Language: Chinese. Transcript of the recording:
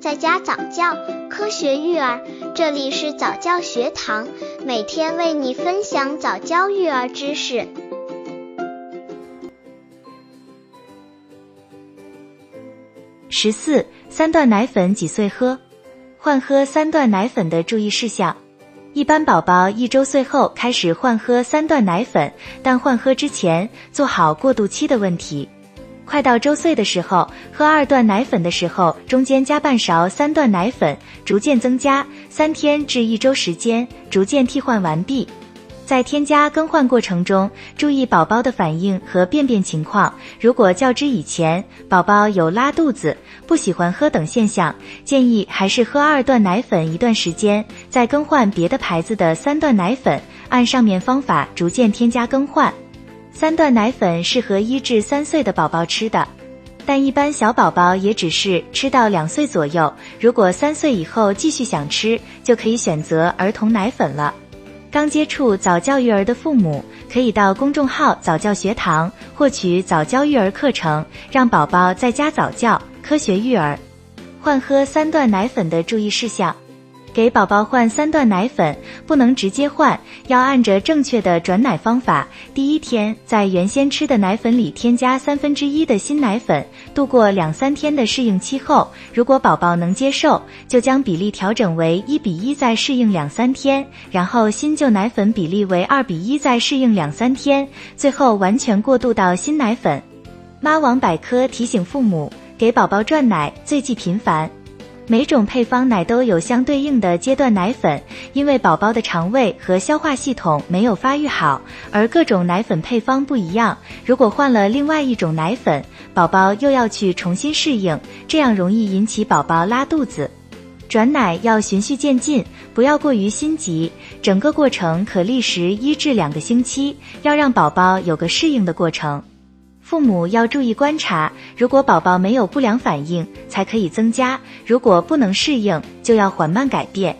在家早教，科学育儿，这里是早教学堂，每天为你分享早教育儿知识。十四，三段奶粉几岁喝？换喝三段奶粉的注意事项。一般宝宝一周岁后开始换喝三段奶粉，但换喝之前做好过渡期的问题。快到周岁的时候，喝二段奶粉的时候，中间加半勺三段奶粉，逐渐增加，三天至一周时间，逐渐替换完毕。在添加更换过程中，注意宝宝的反应和便便情况。如果较之以前，宝宝有拉肚子、不喜欢喝等现象，建议还是喝二段奶粉一段时间，再更换别的牌子的三段奶粉，按上面方法逐渐添加更换。三段奶粉适合一至三岁的宝宝吃的，但一般小宝宝也只是吃到两岁左右。如果三岁以后继续想吃，就可以选择儿童奶粉了。刚接触早教育儿的父母，可以到公众号早教学堂获取早教育儿课程，让宝宝在家早教，科学育儿。换喝三段奶粉的注意事项。给宝宝换三段奶粉，不能直接换，要按着正确的转奶方法。第一天在原先吃的奶粉里添加三分之一的新奶粉，度过两三天的适应期后，如果宝宝能接受，就将比例调整为一比一，再适应两三天，然后新旧奶粉比例为二比一，再适应两三天，最后完全过渡到新奶粉。妈王百科提醒父母，给宝宝转奶最忌频繁。每种配方奶都有相对应的阶段奶粉，因为宝宝的肠胃和消化系统没有发育好，而各种奶粉配方不一样。如果换了另外一种奶粉，宝宝又要去重新适应，这样容易引起宝宝拉肚子。转奶要循序渐进，不要过于心急，整个过程可历时一至两个星期，要让宝宝有个适应的过程。父母要注意观察，如果宝宝没有不良反应，才可以增加；如果不能适应，就要缓慢改变。